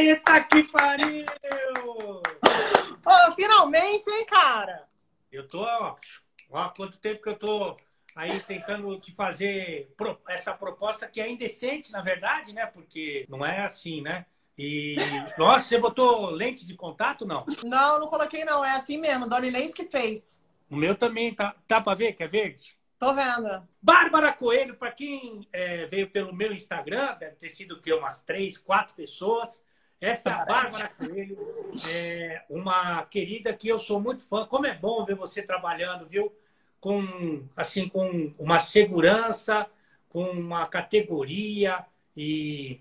Eita que pariu! Oh, finalmente, hein, cara? Eu tô, ó, ó, quanto tempo que eu tô aí tentando te fazer essa proposta que é indecente, na verdade, né? Porque não é assim, né? E, nossa, você botou lente de contato, não? Não, não coloquei, não. É assim mesmo. Dona Inês que fez. O meu também tá, tá para ver, que é verde? Tô vendo. Bárbara Coelho, para quem é, veio pelo meu Instagram, deve ter sido que umas três, quatro pessoas. Essa é Bárbara Coelho é uma querida que eu sou muito fã. Como é bom ver você trabalhando, viu? Com assim com uma segurança, com uma categoria e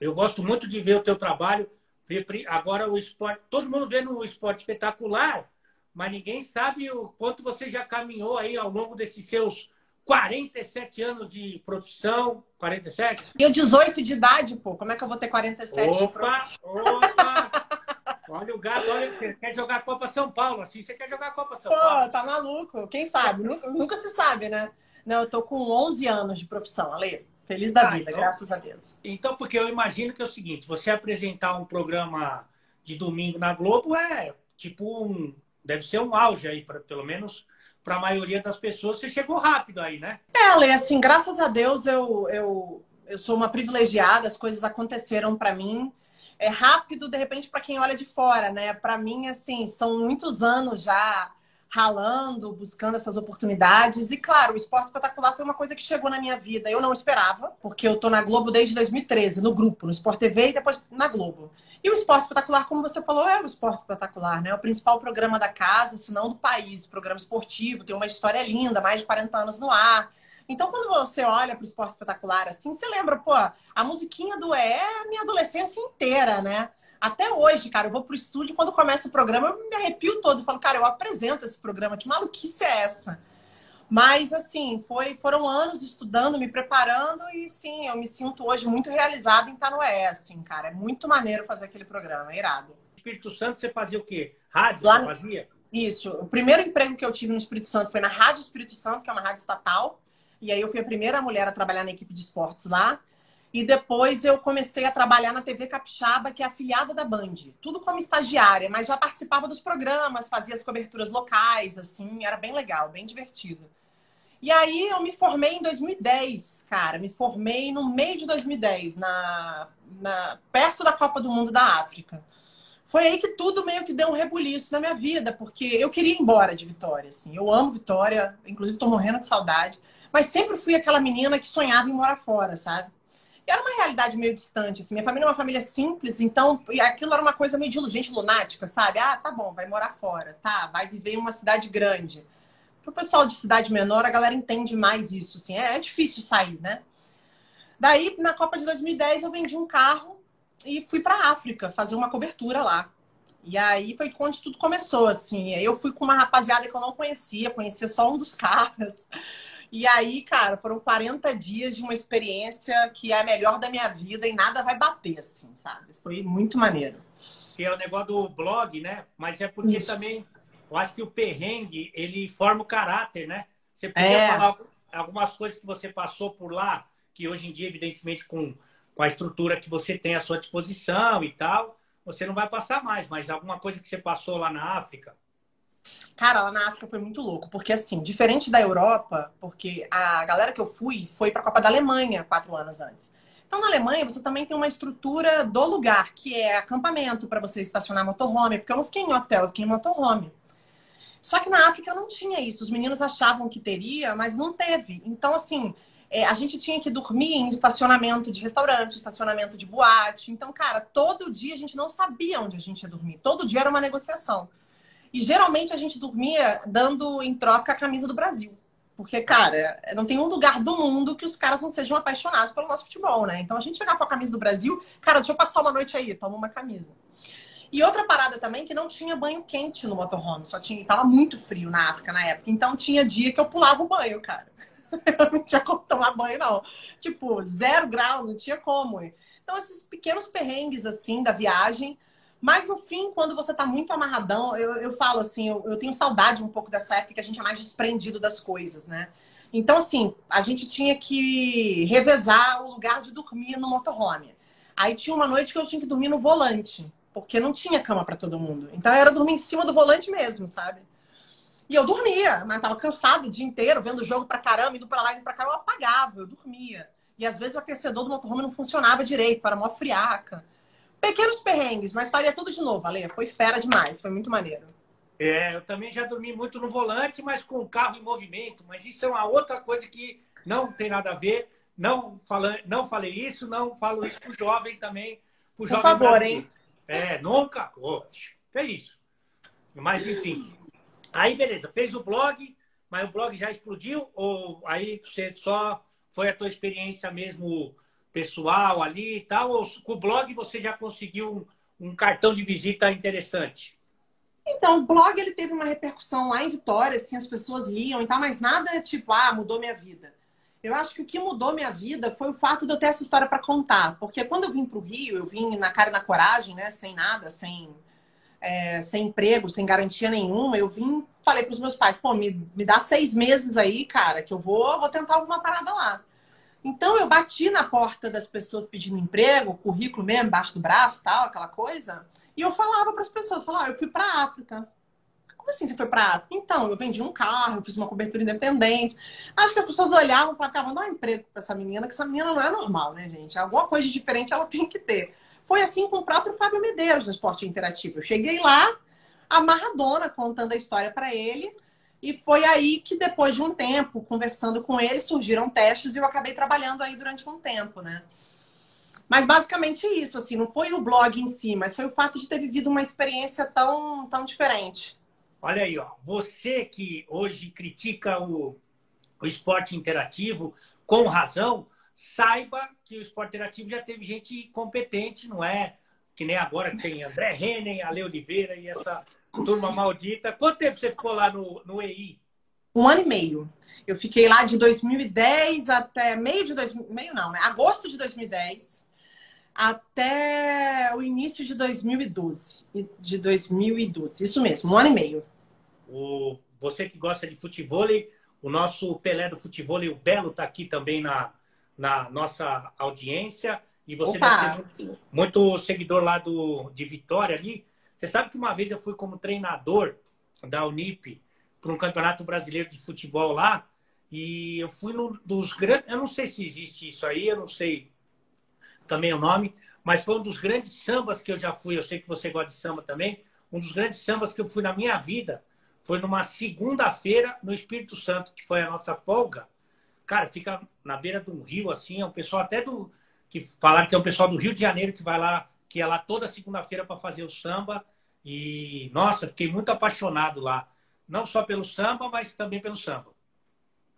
eu gosto muito de ver o teu trabalho. Ver agora o esporte, todo mundo vê no esporte espetacular, mas ninguém sabe o quanto você já caminhou aí ao longo desses seus 47 anos de profissão. 47? Tenho 18 de idade, pô. Como é que eu vou ter 47 opa, de profissão? Opa! olha o gato, olha, você quer jogar a Copa São Paulo, assim, você quer jogar a Copa São pô, Paulo. tá maluco. Quem sabe? nunca, nunca, se sabe, né? Não, eu tô com 11 anos de profissão, Ale. Feliz da ah, vida, então, graças a Deus. Então, porque eu imagino que é o seguinte, você apresentar um programa de domingo na Globo é tipo um... Deve ser um auge aí, pra, pelo menos para a maioria das pessoas, você chegou rápido aí, né? É, Lê, assim, graças a Deus eu, eu, eu sou uma privilegiada, as coisas aconteceram para mim. É rápido, de repente, para quem olha de fora, né? Para mim, assim, são muitos anos já ralando, buscando essas oportunidades. E, claro, o esporte espetacular foi uma coisa que chegou na minha vida. Eu não esperava, porque eu tô na Globo desde 2013, no grupo, no Sport TV e depois na Globo. E o Esporte Espetacular, como você falou, é o Esporte Espetacular, né? É o principal programa da casa, se não do país. Programa esportivo, tem uma história linda, mais de 40 anos no ar. Então, quando você olha para o Esporte Espetacular assim, você lembra, pô, a musiquinha do É a minha adolescência inteira, né? Até hoje, cara, eu vou pro estúdio, quando começa o programa, eu me arrepio todo. Falo, cara, eu apresento esse programa, que maluquice é essa? Mas, assim, foi, foram anos estudando, me preparando e, sim, eu me sinto hoje muito realizada em estar no EE, assim, cara. É muito maneiro fazer aquele programa, é irado. Espírito Santo, você fazia o quê? Rádio Lá... fazia? Isso. O primeiro emprego que eu tive no Espírito Santo foi na Rádio Espírito Santo, que é uma rádio estatal. E aí eu fui a primeira mulher a trabalhar na equipe de esportes lá. E depois eu comecei a trabalhar na TV Capixaba, que é afiliada da Band. Tudo como estagiária, mas já participava dos programas, fazia as coberturas locais, assim, era bem legal, bem divertido. E aí eu me formei em 2010, cara. Me formei no meio de 2010, na, na, perto da Copa do Mundo da África. Foi aí que tudo meio que deu um rebuliço na minha vida, porque eu queria ir embora de Vitória. Assim. Eu amo Vitória, inclusive estou morrendo de saudade. Mas sempre fui aquela menina que sonhava em morar fora, sabe? E era uma realidade meio distante. Assim. Minha família é uma família simples, então aquilo era uma coisa meio de gente lunática, sabe? Ah, tá bom, vai morar fora, tá, vai viver em uma cidade grande pro pessoal de cidade menor, a galera entende mais isso, assim. É, é difícil sair, né? Daí, na Copa de 2010, eu vendi um carro e fui para África fazer uma cobertura lá. E aí foi onde tudo começou, assim. Eu fui com uma rapaziada que eu não conhecia, conhecia só um dos caras. E aí, cara, foram 40 dias de uma experiência que é a melhor da minha vida e nada vai bater, assim, sabe? Foi muito maneiro. Que é o negócio do blog, né? Mas é porque Isso. também eu acho que o perrengue, ele forma o caráter, né? Você podia é. falar algumas coisas que você passou por lá, que hoje em dia, evidentemente, com, com a estrutura que você tem à sua disposição e tal, você não vai passar mais, mas alguma coisa que você passou lá na África? Cara, lá na África foi muito louco, porque assim, diferente da Europa, porque a galera que eu fui foi para a Copa da Alemanha quatro anos antes. Então, na Alemanha, você também tem uma estrutura do lugar, que é acampamento para você estacionar motorhome, porque eu não fiquei em hotel, eu fiquei em motorhome. Só que na África não tinha isso. Os meninos achavam que teria, mas não teve. Então, assim, é, a gente tinha que dormir em estacionamento de restaurante, estacionamento de boate. Então, cara, todo dia a gente não sabia onde a gente ia dormir. Todo dia era uma negociação. E geralmente a gente dormia dando em troca a camisa do Brasil. Porque, cara, não tem um lugar do mundo que os caras não sejam apaixonados pelo nosso futebol, né? Então a gente chegava com a camisa do Brasil, cara, deixa eu passar uma noite aí, toma uma camisa. E outra parada também que não tinha banho quente no motorhome, só tinha, tava muito frio na África na época. Então tinha dia que eu pulava o banho, cara. Eu não tinha como tomar banho não. Tipo, zero grau, não tinha como. Então esses pequenos perrengues assim da viagem, mas no fim, quando você tá muito amarradão, eu, eu falo assim, eu, eu tenho saudade um pouco dessa época que a gente é mais desprendido das coisas, né? Então, assim, a gente tinha que revezar o lugar de dormir no motorhome. Aí tinha uma noite que eu tinha que dormir no volante, porque não tinha cama para todo mundo. Então era dormir em cima do volante mesmo, sabe? E eu dormia, mas tava cansado o dia inteiro, vendo o jogo pra caramba, indo pra lá, indo pra cá, eu apagava, eu dormia. E às vezes o aquecedor do motorhome não funcionava direito, era mó friaca. Pequenos perrengues, mas faria tudo de novo, Ale. Foi fera demais, foi muito maneiro. É, eu também já dormi muito no volante, mas com o carro em movimento. Mas isso é uma outra coisa que não tem nada a ver. Não, fala, não falei isso, não falo isso pro jovem também. Por favor, Brasil. hein? É, nunca. Oxe, é isso. Mas, enfim. Aí, beleza, fez o blog, mas o blog já explodiu? Ou aí você só foi a tua experiência mesmo pessoal ali e tal? Ou com o blog você já conseguiu um, um cartão de visita interessante? Então, o blog ele teve uma repercussão lá em Vitória, assim, as pessoas liam e tal, mas nada tipo, ah, mudou minha vida. Eu acho que o que mudou minha vida foi o fato de eu ter essa história para contar. Porque quando eu vim para o Rio, eu vim na cara e na coragem, né? Sem nada, sem, é, sem emprego, sem garantia nenhuma. Eu vim, falei para os meus pais, pô, me, me dá seis meses aí, cara, que eu vou, vou tentar alguma parada lá. Então eu bati na porta das pessoas pedindo emprego, currículo mesmo, embaixo do braço, tal, aquela coisa. E eu falava para as pessoas, falava, ah, eu fui para África. Como assim você foi para África? Então, eu vendi um carro, eu fiz uma cobertura independente. Acho que as pessoas olhavam e falavam, dá um emprego para essa menina, que essa menina não é normal, né, gente? Alguma coisa de diferente ela tem que ter. Foi assim com o próprio Fábio Medeiros no Esporte Interativo. Eu cheguei lá, amarradona, contando a história para ele. E foi aí que, depois de um tempo, conversando com ele, surgiram testes e eu acabei trabalhando aí durante um tempo, né? Mas basicamente isso, assim, não foi o blog em si, mas foi o fato de ter vivido uma experiência tão, tão diferente. Olha aí, ó. Você que hoje critica o, o esporte interativo com razão, saiba que o esporte interativo já teve gente competente, não é? Que nem agora que tem André Rennen, Ale Oliveira e essa turma maldita. Quanto tempo você ficou lá no, no EI? Um ano e meio. Eu fiquei lá de 2010 até meio de 2000, meio não, né? Agosto de 2010 até o início de 2012. De 2012, isso mesmo, um ano e meio. O, você que gosta de futebol, o nosso Pelé do futebol, o Belo, está aqui também na, na nossa audiência. E você Opa. deve muito, seguidor lá do, de Vitória ali. Você sabe que uma vez eu fui como treinador da Unip para um campeonato brasileiro de futebol lá. E eu fui num dos grandes. Eu não sei se existe isso aí, eu não sei também o nome, mas foi um dos grandes sambas que eu já fui. Eu sei que você gosta de samba também. Um dos grandes sambas que eu fui na minha vida foi numa segunda-feira no Espírito Santo, que foi a nossa folga. Cara, fica na beira de um rio, assim, é um pessoal até do. que falaram que é um pessoal do Rio de Janeiro que vai lá, que é lá toda segunda-feira para fazer o samba. E, nossa, fiquei muito apaixonado lá. Não só pelo samba, mas também pelo samba.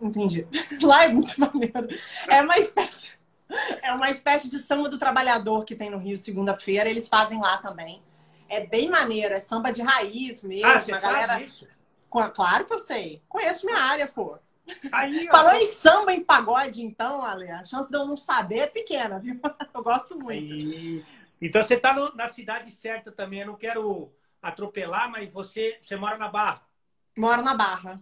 Entendi. Lá é muito maneiro. É uma espécie é uma espécie de samba do trabalhador que tem no Rio segunda-feira. Eles fazem lá também. É bem maneiro, é samba de raiz mesmo. Ah, a galera. Isso? Claro que eu sei. Conheço minha área, pô. Aí, Falando em samba em pagode, então, Ale, a chance de eu não saber é pequena, viu? Eu gosto muito. Aí... Então você está na cidade certa também. Eu não quero atropelar, mas você, você mora na Barra. Moro na Barra.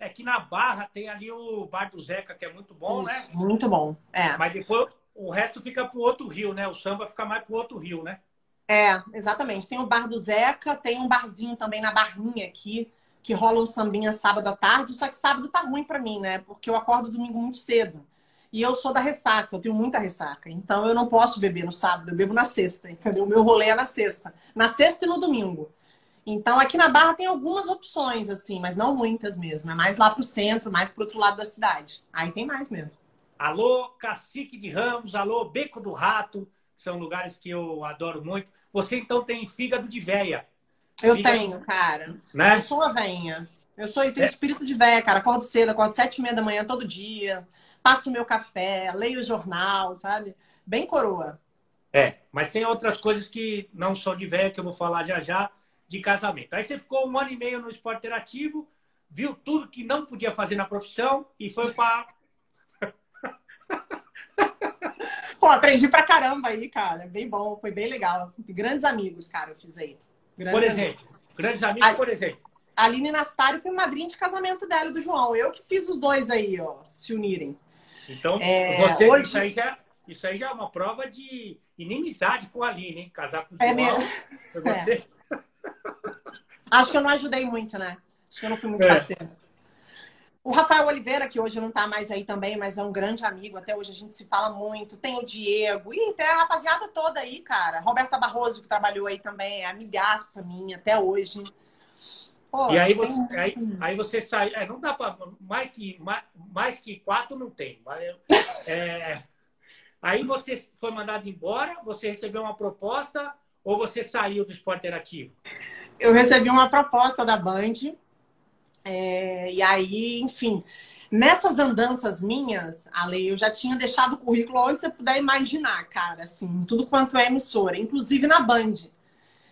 É que na Barra tem ali o Bar do Zeca, que é muito bom, né? Isso, né? Muito bom. É. Mas depois o resto fica pro outro rio, né? O samba fica mais pro outro rio, né? É, exatamente. Tem o Bar do Zeca, tem um barzinho também na Barrinha aqui, que rola um sambinha sábado à tarde, só que sábado tá ruim para mim, né? Porque eu acordo domingo muito cedo. E eu sou da ressaca, eu tenho muita ressaca. Então eu não posso beber no sábado, eu bebo na sexta, entendeu? O meu rolê é na sexta. Na sexta e no domingo. Então, aqui na Barra tem algumas opções, assim, mas não muitas mesmo. É mais lá pro centro, mais pro outro lado da cidade. Aí tem mais mesmo. Alô, Cacique de Ramos, alô, Beco do Rato, são lugares que eu adoro muito. Você, então, tem fígado de véia. Eu fígado... tenho, cara. Né? Eu sou uma veinha. Eu sou, eu tenho é. espírito de véia, cara. Acordo cedo, acordo sete e meia da manhã todo dia. Passo o meu café, leio o jornal, sabe? Bem coroa. É, mas tem outras coisas que não são de véia, que eu vou falar já já de casamento. Aí você ficou um ano e meio no esporte interativo, viu tudo que não podia fazer na profissão e foi para. Pô, aprendi pra caramba aí, cara. Bem bom, foi bem legal. Grandes amigos, cara, eu fiz aí. Grandes por exemplo, amigos. grandes amigos, a, por exemplo. A Aline Nastário foi madrinha de casamento dela e do João. Eu que fiz os dois aí, ó, se unirem. Então, é, você, hoje... isso, aí já, isso aí já é uma prova de inimizade com a Aline, hein? Casar com o João. É mesmo? Você? É. Acho que eu não ajudei muito, né? Acho que eu não fui muito É. parceira. O Rafael Oliveira, que hoje não tá mais aí também, mas é um grande amigo, até hoje a gente se fala muito. Tem o Diego, e tem a rapaziada toda aí, cara. Roberta Barroso, que trabalhou aí também, é amigaça minha até hoje. Pô, E aí tem- você, aí, aí você sai. é, não dá para. Mais que, mais, mais que quatro não tem. é, aí você foi mandado embora, você recebeu uma proposta ou você saiu do esporte interativo? eu recebi uma proposta da Band. é, e aí, enfim, nessas andanças minhas, Ale, eu já tinha deixado o currículo onde você puder imaginar, cara, assim, tudo quanto é emissora, inclusive na Band.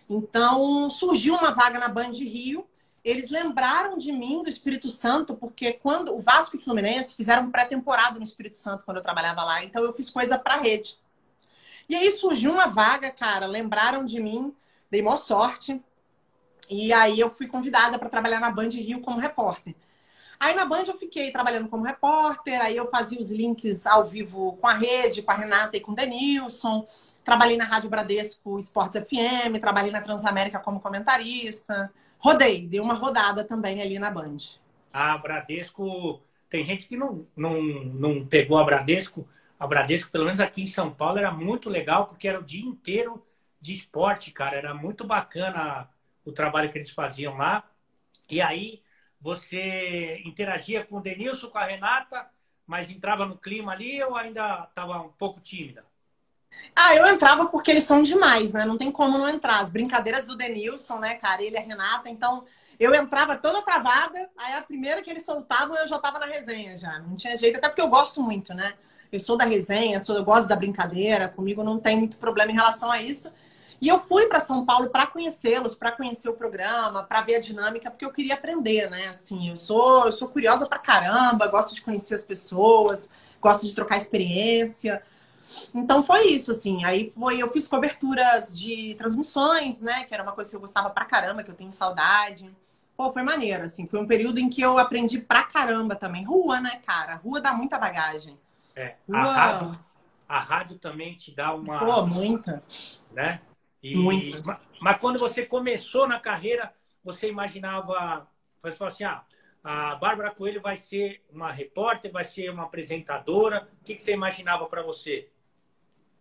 Então, surgiu uma vaga na Band Rio. Eles lembraram de mim do Espírito Santo, porque quando o Vasco e o Fluminense fizeram pré-temporada no Espírito Santo quando eu trabalhava lá, então eu fiz coisa pra rede. E aí surgiu uma vaga, cara, lembraram de mim, dei maior sorte. E aí eu fui convidada para trabalhar na Band Rio como repórter. Aí na Band eu fiquei trabalhando como repórter, aí eu fazia os links ao vivo com a rede, com a Renata e com o Denilson. Trabalhei na Rádio Bradesco Esportes FM, trabalhei na Transamérica como comentarista. Rodei, dei uma rodada também ali na Band. A Bradesco. Tem gente que não, não, não pegou a Bradesco. A Bradesco, pelo menos aqui em São Paulo, era muito legal, porque era o dia inteiro de esporte, cara. Era muito bacana o trabalho que eles faziam lá. E aí você interagia com o Denilson, com a Renata, mas entrava no clima ali ou ainda estava um pouco tímida? Ah, eu entrava porque eles são demais, né? Não tem como não entrar. As brincadeiras do Denilson, né, cara? Ele e a Renata. Então, eu entrava toda travada. Aí, a primeira que eles soltavam, eu já tava na resenha já. Não tinha jeito. Até porque eu gosto muito, né? Eu sou da resenha, sou, eu gosto da brincadeira. Comigo não tem muito problema em relação a isso. E eu fui para São Paulo para conhecê-los, para conhecer o programa, para ver a dinâmica, porque eu queria aprender, né? Assim, eu sou, eu sou curiosa pra caramba, gosto de conhecer as pessoas, gosto de trocar experiência. Então foi isso, assim. Aí foi, eu fiz coberturas de transmissões, né? Que era uma coisa que eu gostava pra caramba, que eu tenho saudade. Pô, foi maneiro, assim. Foi um período em que eu aprendi pra caramba também. Rua, né, cara? Rua dá muita bagagem. É, a, rádio, a rádio também te dá uma. Pô, muita. Né? E, Muita. mas, mas quando você começou na carreira, você imaginava. Você falou assim: ah, a Bárbara Coelho vai ser uma repórter, vai ser uma apresentadora. O que, que você imaginava para você?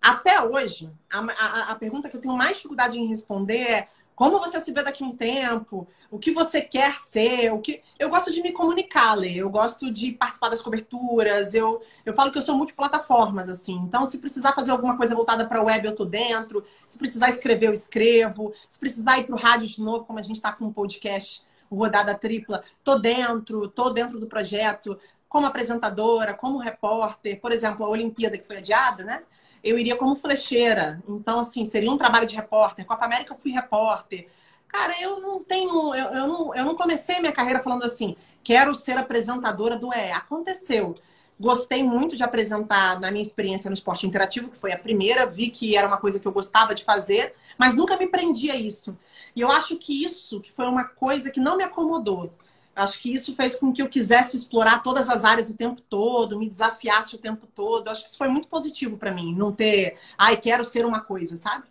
Até hoje, a, a, a pergunta que eu tenho mais dificuldade em responder é como você se vê daqui a um tempo, o que você quer ser, o que. Eu gosto de me comunicar, Lê. Eu gosto de participar das coberturas. Eu, eu falo que eu sou multiplataformas, assim. Então, se precisar fazer alguma coisa voltada para web, eu tô dentro. Se precisar escrever, eu escrevo. Se precisar ir para o rádio de novo, como a gente está com um podcast, Rodada Tripla, tô dentro, tô dentro do projeto, como apresentadora, como repórter. Por exemplo, a Olimpíada que foi adiada, né? Eu iria como flecheira. Então, assim, seria um trabalho de repórter. Copa América eu fui repórter. Cara, eu não tenho. Eu, eu, não, eu não comecei minha carreira falando assim, quero ser apresentadora do EE. Aconteceu. Gostei muito de apresentar na minha experiência no esporte interativo, que foi a primeira, vi que era uma coisa que eu gostava de fazer, mas nunca me prendi a isso. E eu acho que isso que foi uma coisa que não me acomodou. Acho que isso fez com que eu quisesse explorar todas as áreas o tempo todo, me desafiasse o tempo todo. Acho que isso foi muito positivo para mim, não ter, ai, quero ser uma coisa, sabe?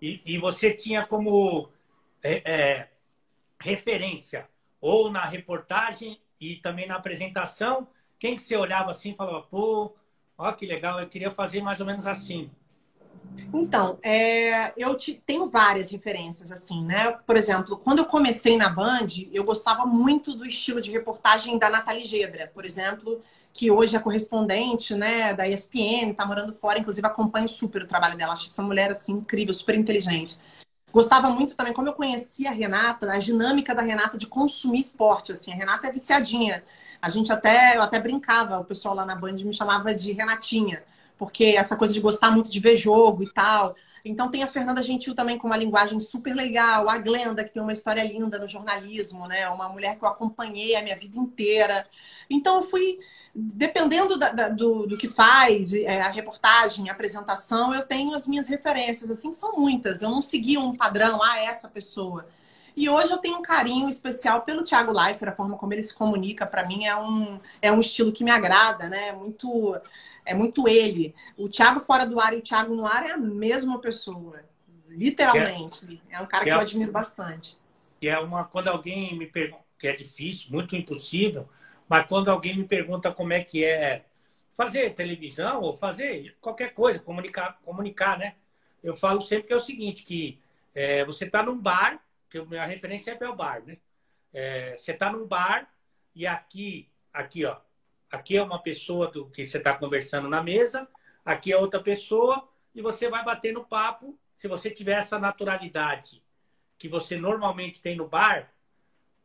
E, e você tinha como é, é, referência, ou na reportagem e também na apresentação, quem que você olhava assim e falava, pô, ó que legal, eu queria fazer mais ou menos assim. Então, é, eu te, tenho várias referências, assim, né? Por exemplo, quando eu comecei na Band, eu gostava muito do estilo de reportagem da Nathalie Gedra, por exemplo, que hoje é correspondente, né, da ESPN, tá morando fora, inclusive acompanho super o trabalho dela. Acho essa mulher, assim, incrível, super inteligente. Gostava muito também, como eu conhecia a Renata, a dinâmica da Renata de consumir esporte, assim. A Renata é viciadinha. A gente até, eu até brincava, o pessoal lá na Band me chamava de Renatinha porque essa coisa de gostar muito de ver jogo e tal. Então tem a Fernanda Gentil também com uma linguagem super legal, a Glenda, que tem uma história linda no jornalismo, né? Uma mulher que eu acompanhei a minha vida inteira. Então eu fui, dependendo da, da, do, do que faz, é, a reportagem, a apresentação, eu tenho as minhas referências, assim, são muitas. Eu não segui um padrão, ah, essa pessoa. E hoje eu tenho um carinho especial pelo Thiago Leifert, a forma como ele se comunica, para mim é um, é um estilo que me agrada, né? Muito é muito ele. O Thiago fora do ar e o Thiago no ar é a mesma pessoa. Literalmente. É, é um cara que, que é, eu admiro bastante. E é uma. Quando alguém me pergunta, que é difícil, muito impossível, mas quando alguém me pergunta como é que é fazer televisão ou fazer qualquer coisa, comunicar, comunicar, né? Eu falo sempre que é o seguinte, que é, você está num bar, que a minha referência é o bar, né? É, você está num bar e aqui, aqui, ó, aqui é uma pessoa do que você está conversando na mesa, aqui é outra pessoa e você vai bater no papo. Se você tiver essa naturalidade que você normalmente tem no bar,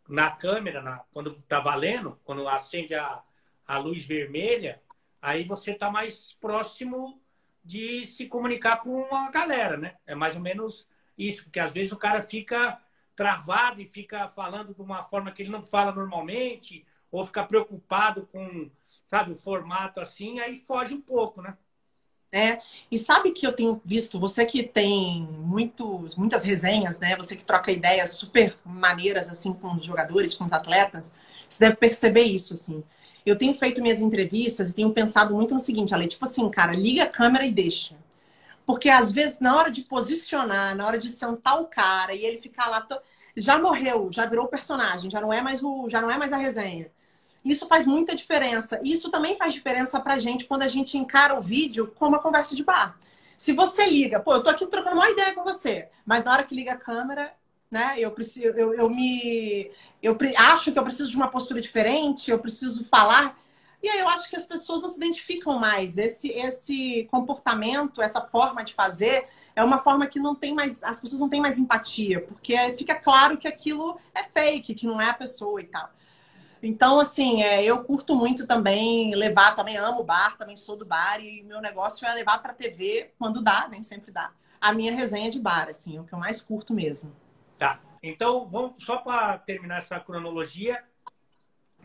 na câmera, na, quando está valendo, quando acende a, a luz vermelha, aí você está mais próximo de se comunicar com a galera, né? É mais ou menos isso, porque às vezes o cara fica travado e fica falando de uma forma que ele não fala normalmente, ou fica preocupado com, sabe, o formato assim, aí foge um pouco, né? É, e sabe que eu tenho visto, você que tem muitos, muitas resenhas, né? Você que troca ideias super maneiras assim com os jogadores, com os atletas, você deve perceber isso, assim. Eu tenho feito minhas entrevistas e tenho pensado muito no seguinte, Ale, tipo assim, cara, liga a câmera e deixa. Porque às vezes, na hora de posicionar, na hora de sentar o cara e ele ficar lá, já morreu, já virou personagem, já não é mais o, já não é mais a resenha. Isso faz muita diferença. Isso também faz diferença pra gente quando a gente encara o vídeo como uma conversa de bar. Se você liga, pô, eu tô aqui trocando uma ideia com você, mas na hora que liga a câmera, né, eu preciso, eu, eu me, eu acho que eu preciso de uma postura diferente, eu preciso falar. E aí eu acho que as pessoas não se identificam mais. Esse, esse comportamento, essa forma de fazer, é uma forma que não tem mais, as pessoas não têm mais empatia, porque fica claro que aquilo é fake, que não é a pessoa e tal. Então, assim, é, eu curto muito também levar, também amo bar, também sou do bar, e meu negócio é levar para TV quando dá, nem sempre dá, a minha resenha de bar, assim, o que eu mais curto mesmo. Tá. Então, vamos só para terminar essa cronologia,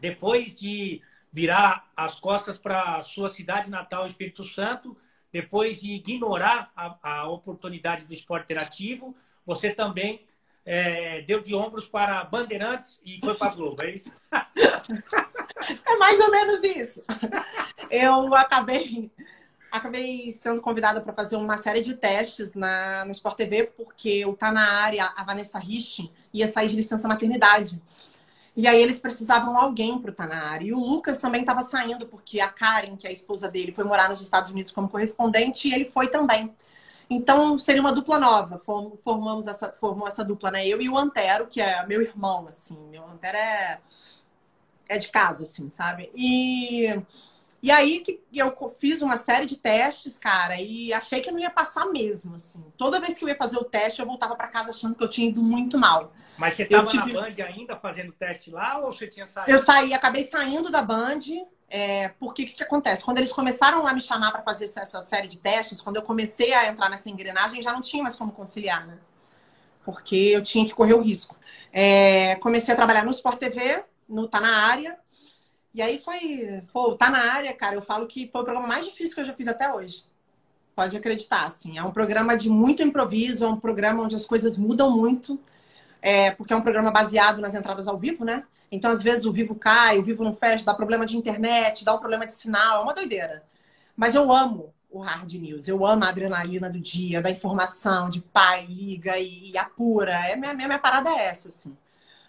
depois de virar as costas para sua cidade natal, Espírito Santo, depois de ignorar a, a oportunidade do esporte interativo, você também é, deu de ombros para Bandeirantes e foi para Globo, é isso? é mais ou menos isso. Eu acabei, acabei sendo convidada para fazer uma série de testes na, no Sport TV, porque o Tá na área, a Vanessa Rich, ia sair de licença maternidade. E aí eles precisavam alguém para estar na área. E o Lucas também estava saindo, porque a Karen, que é a esposa dele, foi morar nos Estados Unidos como correspondente, e ele foi também. Então, seria uma dupla nova. Formamos essa, formou essa dupla, né? Eu e o Antero, que é meu irmão, assim. Meu Antero é, é de casa, assim, sabe? E, e aí que eu fiz uma série de testes, cara, e achei que não ia passar mesmo, assim. Toda vez que eu ia fazer o teste, eu voltava para casa achando que eu tinha ido muito mal. Mas você estava tive... na Band ainda fazendo teste lá ou você tinha saído? Eu saí, acabei saindo da Band é, porque o que, que, acontece? Quando eles começaram a me chamar para fazer essa série de testes, quando eu comecei a entrar nessa engrenagem, já não tinha mais como conciliar, né? Porque eu tinha que correr o risco. É, comecei a trabalhar no Sport TV, no Tá na Área. E aí foi, pô, Tá na Área, cara, eu falo que foi o programa mais difícil que eu já fiz até hoje. Pode acreditar, assim. É um programa de muito improviso, é um programa onde as coisas mudam muito. É, porque é um programa baseado nas entradas ao vivo, né? Então, às vezes, o vivo cai, o vivo não fecha, dá problema de internet, dá um problema de sinal, é uma doideira. Mas eu amo o hard news, eu amo a adrenalina do dia, da informação, de pai, liga e, e apura. É, minha, minha, minha parada é essa, assim.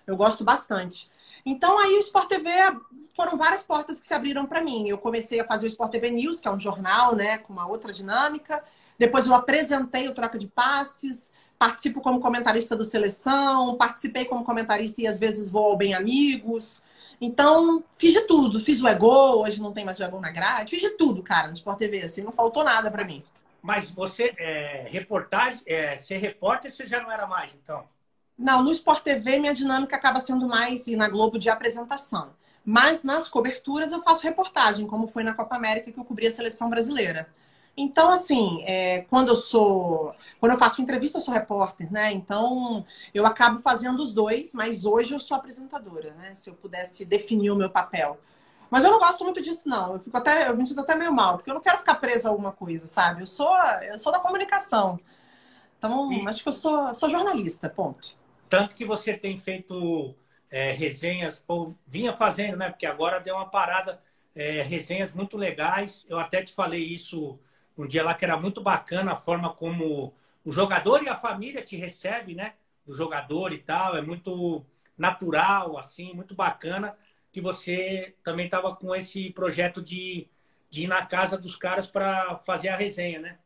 Eu gosto bastante. Então, aí o Sport TV foram várias portas que se abriram para mim. Eu comecei a fazer o Sport TV News, que é um jornal, né, com uma outra dinâmica. Depois eu apresentei o Troca de Passes participo como comentarista do Seleção, participei como comentarista e às vezes vou ao Bem Amigos. Então, fiz de tudo. Fiz o Ego, hoje não tem mais o Ego na grade. Fiz de tudo, cara, no Sport TV. Assim, não faltou nada para mim. Mas você, é, reportagem, é, ser repórter, você já não era mais, então? Não, no Sport TV minha dinâmica acaba sendo mais e na Globo de apresentação. Mas nas coberturas eu faço reportagem, como foi na Copa América que eu cobri a seleção brasileira. Então, assim, é, quando eu sou. Quando eu faço entrevista, eu sou repórter, né? Então, eu acabo fazendo os dois, mas hoje eu sou apresentadora, né? Se eu pudesse definir o meu papel. Mas eu não gosto muito disso, não. Eu fico até, eu me sinto até meio mal, porque eu não quero ficar presa a alguma coisa, sabe? Eu sou, eu sou da comunicação. Então, e... acho que eu sou, sou jornalista, ponto. Tanto que você tem feito é, resenhas, ou vinha fazendo, né? Porque agora deu uma parada é, resenhas muito legais. Eu até te falei isso um dia lá que era muito bacana a forma como o jogador e a família te recebe, né? O jogador e tal, é muito natural, assim, muito bacana que você também estava com esse projeto de, de ir na casa dos caras para fazer a resenha, né?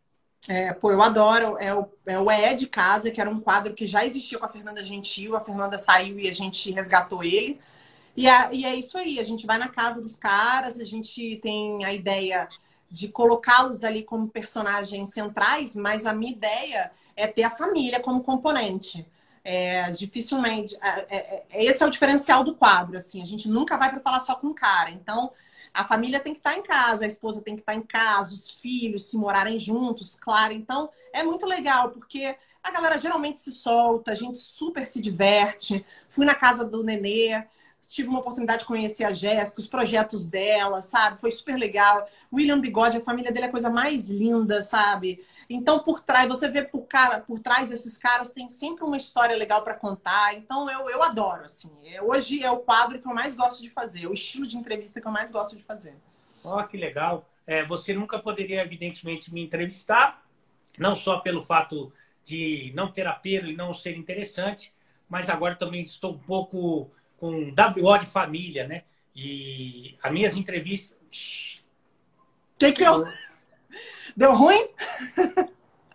É, pô, eu adoro. É o, é o É de Casa, que era um quadro que já existia com a Fernanda Gentil. A Fernanda saiu e a gente resgatou ele. E, a, e é isso aí, a gente vai na casa dos caras, a gente tem a ideia de colocá-los ali como personagens centrais, mas a minha ideia é ter a família como componente. É, dificilmente. É, é, é esse é o diferencial do quadro. Assim, a gente nunca vai para falar só com o cara. Então, a família tem que estar em casa, a esposa tem que estar em casa, os filhos, se morarem juntos, claro. Então, é muito legal, porque a galera geralmente se solta, a gente super se diverte. Fui na casa do Nenê, tive uma oportunidade de conhecer a Jéssica, os projetos dela, sabe? Foi super legal. William Bigode, a família dele é a coisa mais linda, sabe? Então, por trás, você vê por, cara, por trás desses caras tem sempre uma história legal para contar. Então, eu, eu adoro, assim. É, hoje é o quadro que eu mais gosto de fazer, o estilo de entrevista que eu mais gosto de fazer. Ó, oh, que legal. É, você nunca poderia, evidentemente, me entrevistar, não só pelo fato de não ter apelo e não ser interessante, mas agora também estou um pouco com WO de família, né? E as minhas entrevistas. Que que eu... Deu ruim?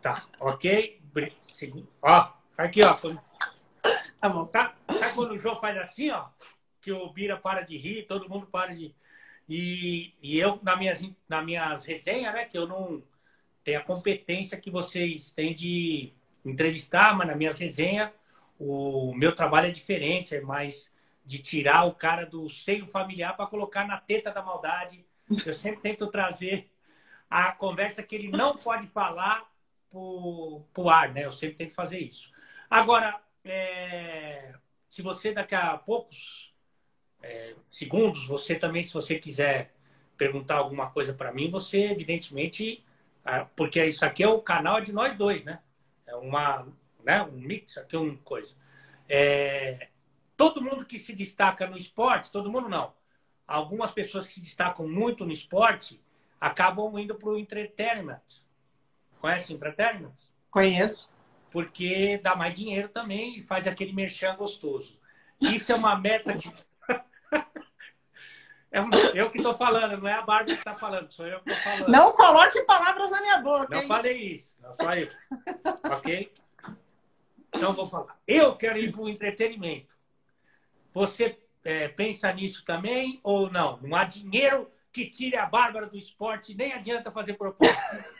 Tá, ok. Ó, aqui, ó. Tá bom. Tá, tá quando o João faz assim, ó, que o Bira para de rir, todo mundo para de. E, e eu, nas minhas, nas minhas resenhas, né, que eu não tenho a competência que vocês têm de entrevistar, mas nas minhas resenhas, o meu trabalho é diferente, é mais de tirar o cara do seio familiar para colocar na teta da maldade. Eu sempre tento trazer a conversa que ele não pode falar para o ar, né? Eu sempre tento fazer isso. Agora, é, se você daqui a poucos é, segundos, você também, se você quiser perguntar alguma coisa para mim, você evidentemente, porque isso aqui é o canal de nós dois, né? É uma, né? Um mix aqui, uma coisa. É, todo mundo que se destaca no esporte, todo mundo não. Algumas pessoas que se destacam muito no esporte acabam indo para o entertainment. Conhece o entertainment? Conheço. Porque dá mais dinheiro também e faz aquele merchan gostoso. Isso é uma meta que. É eu que estou falando, não é a Bárbara que está falando, sou eu que estou falando. Não coloque palavras na minha boca. Não hein? falei isso, não falei isso. ok? Então vou falar. Eu quero ir para o entretenimento. Você é, pensa nisso também ou não? Não há dinheiro que tire a Bárbara do esporte, nem adianta fazer proposta.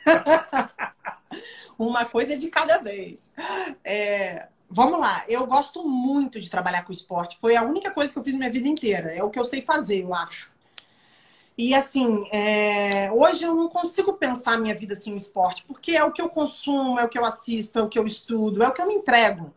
Uma coisa de cada vez. É, vamos lá, eu gosto muito de trabalhar com esporte. Foi a única coisa que eu fiz minha vida inteira. É o que eu sei fazer, eu acho. E assim, é... hoje eu não consigo pensar minha vida assim no esporte, porque é o que eu consumo, é o que eu assisto, é o que eu estudo, é o que eu me entrego.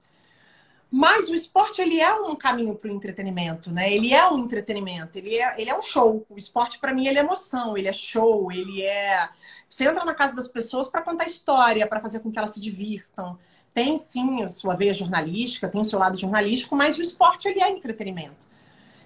Mas o esporte ele é um caminho para o entretenimento, né? Ele é um entretenimento, ele é, ele é um show. O esporte para mim ele é emoção, ele é show, ele é você entra na casa das pessoas para contar história, para fazer com que elas se divirtam. Tem sim a sua veia jornalística, tem o seu lado jornalístico, mas o esporte ele é entretenimento.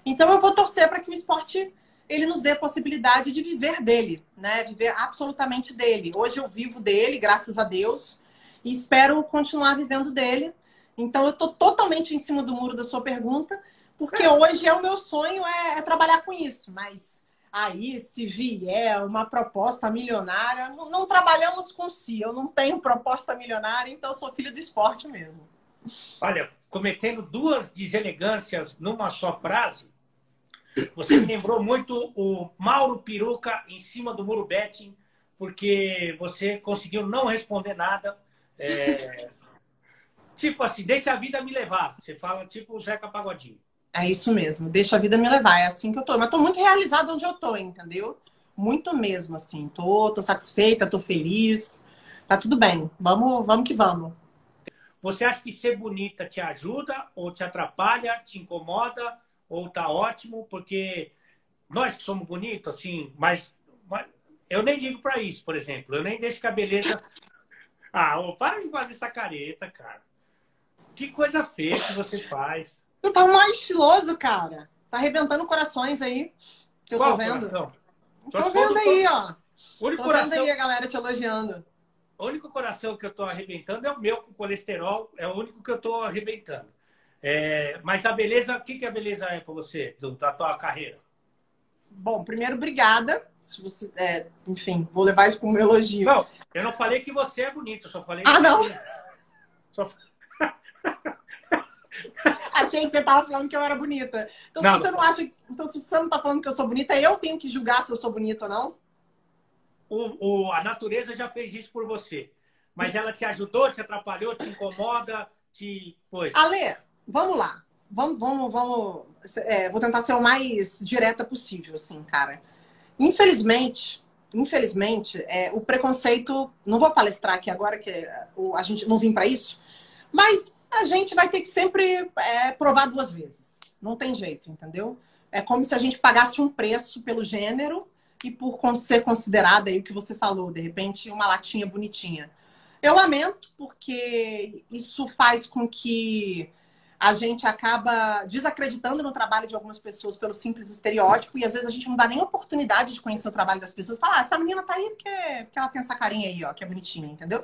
Então eu vou torcer para que o esporte ele nos dê a possibilidade de viver dele, né? Viver absolutamente dele. Hoje eu vivo dele, graças a Deus, e espero continuar vivendo dele então, eu estou totalmente em cima do muro da sua pergunta, porque hoje é o meu sonho é, é trabalhar com isso. Mas aí, se vier uma proposta milionária, não, não, trabalhamos com si. Eu não tenho proposta milionária, então eu sou filho do esporte mesmo. Olha, cometendo duas deselegâncias numa só frase, você me lembrou muito o Mauro Peruca em cima do muro betting, porque você conseguiu não responder nada. É, Tipo assim, deixa a vida me levar. Você fala tipo o Zeca Pagodinho. É isso mesmo, deixa a vida me levar. É assim que eu tô. Mas tô muito realizada onde eu tô, entendeu? Muito mesmo, assim. Tô, tô satisfeita, tô feliz. Tá tudo bem. Vamos, vamos que vamos. Você acha que ser bonita te ajuda ou te atrapalha, te incomoda ou tá ótimo? Porque nós que somos bonitos, assim, mas, mas eu nem digo para isso, por exemplo. Eu nem deixo que a beleza. Ah, ô, para de fazer essa careta, cara. Que coisa feia que você faz. Tu tá mais estiloso, cara. Tá arrebentando corações aí. Que eu Qual tô vendo. Coração? Tô vendo aí, ó. Único tô coração... vendo aí a galera te elogiando. O único coração que eu tô arrebentando é o meu com colesterol, é o único que eu tô arrebentando. É... Mas a beleza, o que, que a beleza é para você, da tua carreira? Bom, primeiro, obrigada. Se você, é, enfim, vou levar isso como um elogio. Não, eu não falei que você é bonito, só falei. Ah, não. Só... Achei que você estava falando que eu era bonita. Então, não, se você não, acha. Então, se você não está falando que eu sou bonita, eu tenho que julgar se eu sou bonita ou não? O, o, a natureza já fez isso por você. Mas ela te ajudou, te atrapalhou, te incomoda, te. Pois. Ale, vamos lá. Vamos, vamos, vamos. É, vou tentar ser o mais direta possível, assim, cara. Infelizmente, infelizmente, é, o preconceito. Não vou palestrar aqui agora, que a gente não vim para isso, mas a gente vai ter que sempre é, provar duas vezes. Não tem jeito, entendeu? É como se a gente pagasse um preço pelo gênero e por ser considerada aí o que você falou, de repente, uma latinha bonitinha. Eu lamento, porque isso faz com que a gente acaba desacreditando no trabalho de algumas pessoas pelo simples estereótipo e às vezes a gente não dá nem oportunidade de conhecer o trabalho das pessoas. Falar, ah, essa menina tá aí porque, porque ela tem essa carinha aí, ó, que é bonitinha, entendeu?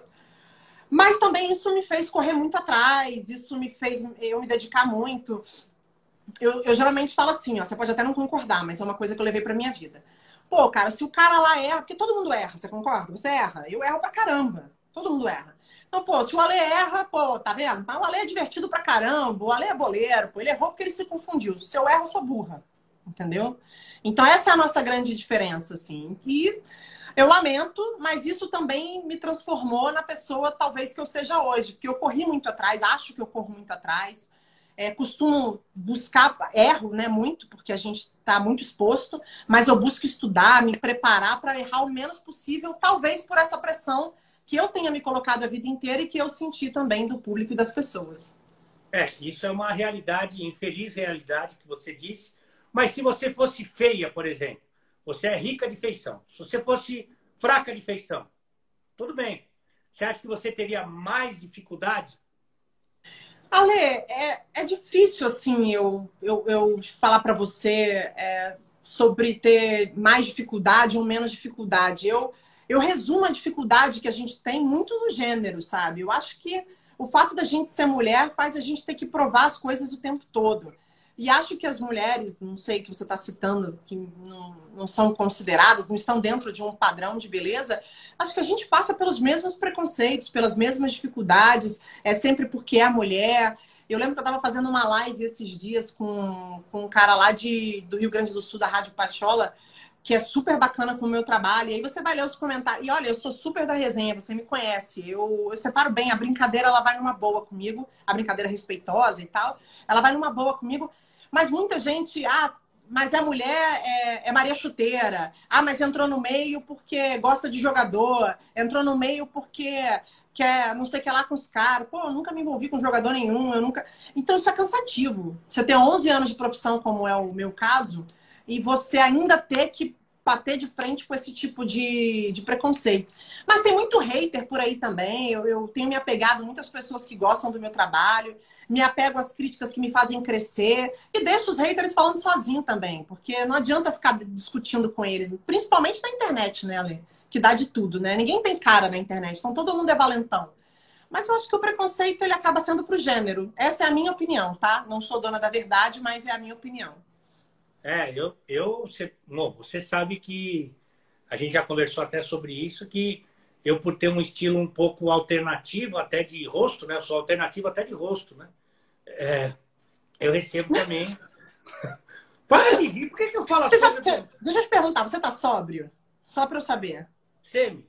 Mas também isso me fez correr muito atrás, isso me fez eu me dedicar muito. Eu, eu geralmente falo assim, ó, você pode até não concordar, mas é uma coisa que eu levei pra minha vida. Pô, cara, se o cara lá erra, porque todo mundo erra, você concorda? Você erra. Eu erro pra caramba. Todo mundo erra. Então, pô, se o Ale erra, pô, tá vendo? o Ale é divertido pra caramba, o Ale é boleiro, pô, ele errou porque ele se confundiu. Se eu erro, eu sou burra. Entendeu? Então, essa é a nossa grande diferença, assim. E eu lamento, mas isso também me transformou na pessoa, talvez, que eu seja hoje. Porque eu corri muito atrás, acho que eu corro muito atrás. É, costumo buscar, erro, né, muito, porque a gente está muito exposto, mas eu busco estudar, me preparar para errar o menos possível, talvez por essa pressão que eu tenha me colocado a vida inteira e que eu senti também do público e das pessoas. É, isso é uma realidade, infeliz realidade que você disse. Mas se você fosse feia, por exemplo, você é rica de feição. Se você fosse fraca de feição, tudo bem. Você acha que você teria mais dificuldade? Ale, é, é difícil assim eu, eu, eu falar para você é, sobre ter mais dificuldade ou menos dificuldade. Eu eu resumo a dificuldade que a gente tem muito no gênero, sabe? Eu acho que o fato da gente ser mulher faz a gente ter que provar as coisas o tempo todo. E acho que as mulheres, não sei que você está citando, que não, não são consideradas, não estão dentro de um padrão de beleza, acho que a gente passa pelos mesmos preconceitos, pelas mesmas dificuldades, é sempre porque é mulher. Eu lembro que eu estava fazendo uma live esses dias com, com um cara lá de, do Rio Grande do Sul, da Rádio Pachola, que é super bacana com o meu trabalho. E aí você vai ler os comentários. E olha, eu sou super da resenha, você me conhece. Eu, eu separo bem. A brincadeira, ela vai numa boa comigo. A brincadeira respeitosa e tal. Ela vai numa boa comigo. Mas muita gente, ah, mas a mulher é, é, Maria Chuteira. Ah, mas entrou no meio porque gosta de jogador. Entrou no meio porque quer não sei o que lá com os caras. Pô, eu nunca me envolvi com jogador nenhum. Eu nunca... Então isso é cansativo. Você tem 11 anos de profissão, como é o meu caso, e você ainda ter que bater de frente com esse tipo de, de preconceito. Mas tem muito hater por aí também. Eu, eu tenho me apegado a muitas pessoas que gostam do meu trabalho, me apego às críticas que me fazem crescer e deixo os haters falando sozinho também, porque não adianta ficar discutindo com eles, principalmente na internet, né, Ale? Que dá de tudo, né? Ninguém tem cara na internet, então todo mundo é valentão. Mas eu acho que o preconceito ele acaba sendo pro gênero. Essa é a minha opinião, tá? Não sou dona da verdade, mas é a minha opinião. É, eu, eu você, bom, você sabe que a gente já conversou até sobre isso, que eu, por ter um estilo um pouco alternativo, até de rosto, né? Eu sou alternativo até de rosto, né? É, eu recebo também. Para de rir, por que, que eu falo assim? Deixa, deixa eu te perguntar, você tá sóbrio? Só para eu saber. Semi.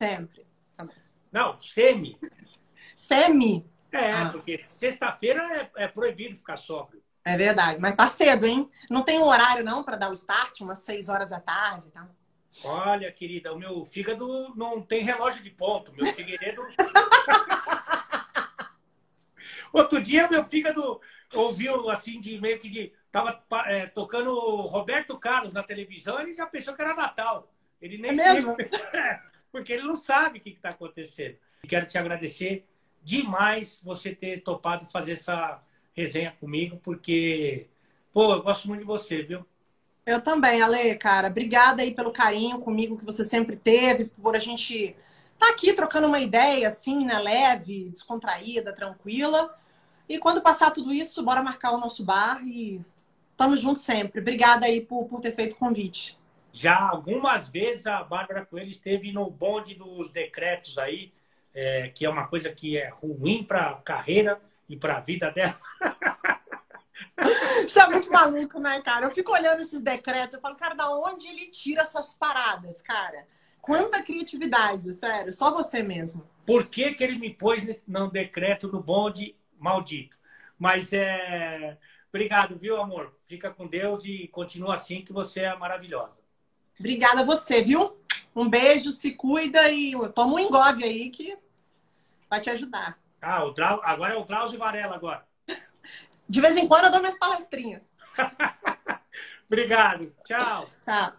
Sempre. Tá Não, semi. Semi? É, ah. porque sexta-feira é, é proibido ficar sóbrio. É verdade, mas tá cedo, hein? Não tem um horário não para dar o start, umas seis horas da tarde, tá? Olha, querida, o meu fígado não tem relógio de ponto, meu figueiredo. Outro dia meu fígado ouviu assim de meio que de tava é, tocando Roberto Carlos na televisão, ele já pensou que era Natal. Ele nem é mesmo? porque ele não sabe o que está acontecendo. Quero te agradecer demais você ter topado fazer essa resenha comigo, porque, pô, eu gosto muito de você, viu? Eu também, Ale, cara. Obrigada aí pelo carinho comigo que você sempre teve, por a gente tá aqui trocando uma ideia, assim, né? Leve, descontraída, tranquila. E quando passar tudo isso, bora marcar o nosso bar e tamo junto sempre. Obrigada aí por, por ter feito o convite. Já algumas vezes a Bárbara Coelho esteve no bonde dos decretos aí, é, que é uma coisa que é ruim para a carreira e para a vida dela. Isso é muito maluco, né, cara? Eu fico olhando esses decretos, eu falo, cara, da onde ele tira essas paradas, cara? Quanta criatividade, sério. Só você mesmo. Por que, que ele me pôs nesse, no decreto no bonde maldito? Mas é. Obrigado, viu, amor? Fica com Deus e continua assim, que você é maravilhosa. Obrigada a você, viu? Um beijo, se cuida e toma um engove aí que vai te ajudar. Ah, o Trau... agora é o Drauzio Varela agora. De vez em quando eu dou minhas palestrinhas. Obrigado. Tchau. Tchau.